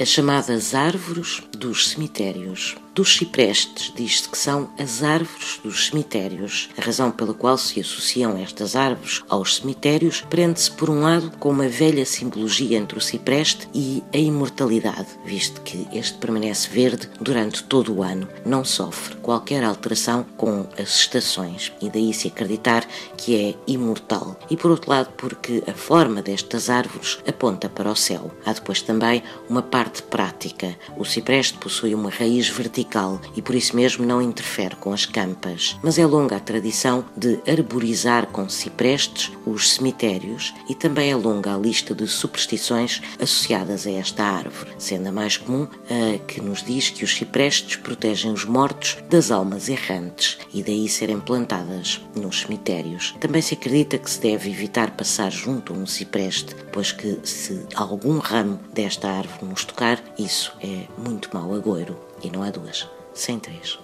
as chamadas árvores dos cemitérios. Dos ciprestes diz-se que são as árvores dos cemitérios. A razão pela qual se associam estas árvores aos cemitérios prende-se, por um lado, com uma velha simbologia entre o cipreste e a imortalidade, visto que este permanece verde durante todo o ano, não sofre qualquer alteração com as estações e daí se acreditar que é imortal. E por outro lado, porque a forma destas árvores aponta para o céu. Há depois também uma parte prática. O cipreste possui uma raiz vertical e por isso mesmo não interfere com as campas. Mas é longa a tradição de arborizar com ciprestes os cemitérios e também é longa a lista de superstições associadas a esta árvore, sendo a mais comum a que nos diz que os ciprestes protegem os mortos das almas errantes e daí serem plantadas nos cemitérios. Também se acredita que se deve evitar passar junto a um cipreste, pois que se algum ramo desta árvore nos tocar, isso é muito mau agouro. E não há duas, sem três.